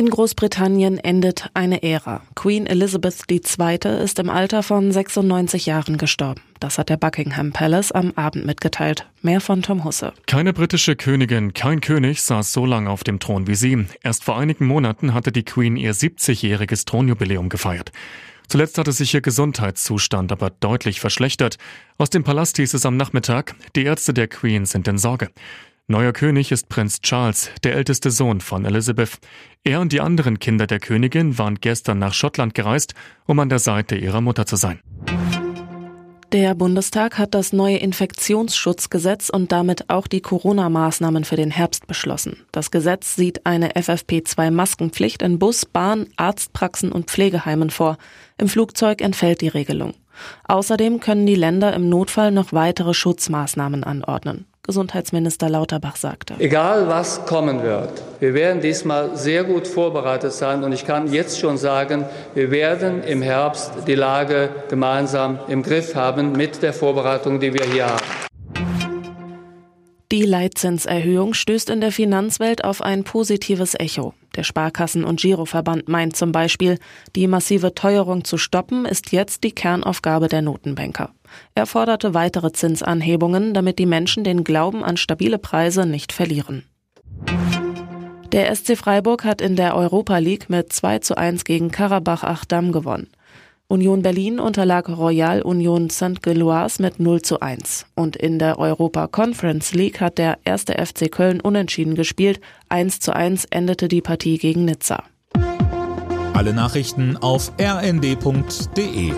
In Großbritannien endet eine Ära. Queen Elizabeth II. ist im Alter von 96 Jahren gestorben. Das hat der Buckingham Palace am Abend mitgeteilt. Mehr von Tom Husse. Keine britische Königin, kein König saß so lange auf dem Thron wie sie. Erst vor einigen Monaten hatte die Queen ihr 70-jähriges Thronjubiläum gefeiert. Zuletzt hatte sich ihr Gesundheitszustand aber deutlich verschlechtert. Aus dem Palast hieß es am Nachmittag, die Ärzte der Queen sind in Sorge. Neuer König ist Prinz Charles, der älteste Sohn von Elizabeth. Er und die anderen Kinder der Königin waren gestern nach Schottland gereist, um an der Seite ihrer Mutter zu sein. Der Bundestag hat das neue Infektionsschutzgesetz und damit auch die Corona-Maßnahmen für den Herbst beschlossen. Das Gesetz sieht eine FFP2-Maskenpflicht in Bus, Bahn, Arztpraxen und Pflegeheimen vor. Im Flugzeug entfällt die Regelung. Außerdem können die Länder im Notfall noch weitere Schutzmaßnahmen anordnen. Gesundheitsminister Lauterbach sagte. Egal was kommen wird, wir werden diesmal sehr gut vorbereitet sein und ich kann jetzt schon sagen, wir werden im Herbst die Lage gemeinsam im Griff haben mit der Vorbereitung, die wir hier haben. Die Leitzinserhöhung stößt in der Finanzwelt auf ein positives Echo. Der Sparkassen- und Giroverband meint zum Beispiel, die massive Teuerung zu stoppen ist jetzt die Kernaufgabe der Notenbanker. Er forderte weitere Zinsanhebungen, damit die Menschen den Glauben an stabile Preise nicht verlieren. Der SC Freiburg hat in der Europa League mit 2 zu 1 gegen Karabach Achdam gewonnen. Union Berlin unterlag Royal Union St. Gilloise mit 0 zu 1. Und in der Europa Conference League hat der erste FC Köln unentschieden gespielt. 1 zu 1 endete die Partie gegen Nizza. Alle Nachrichten auf rnd.de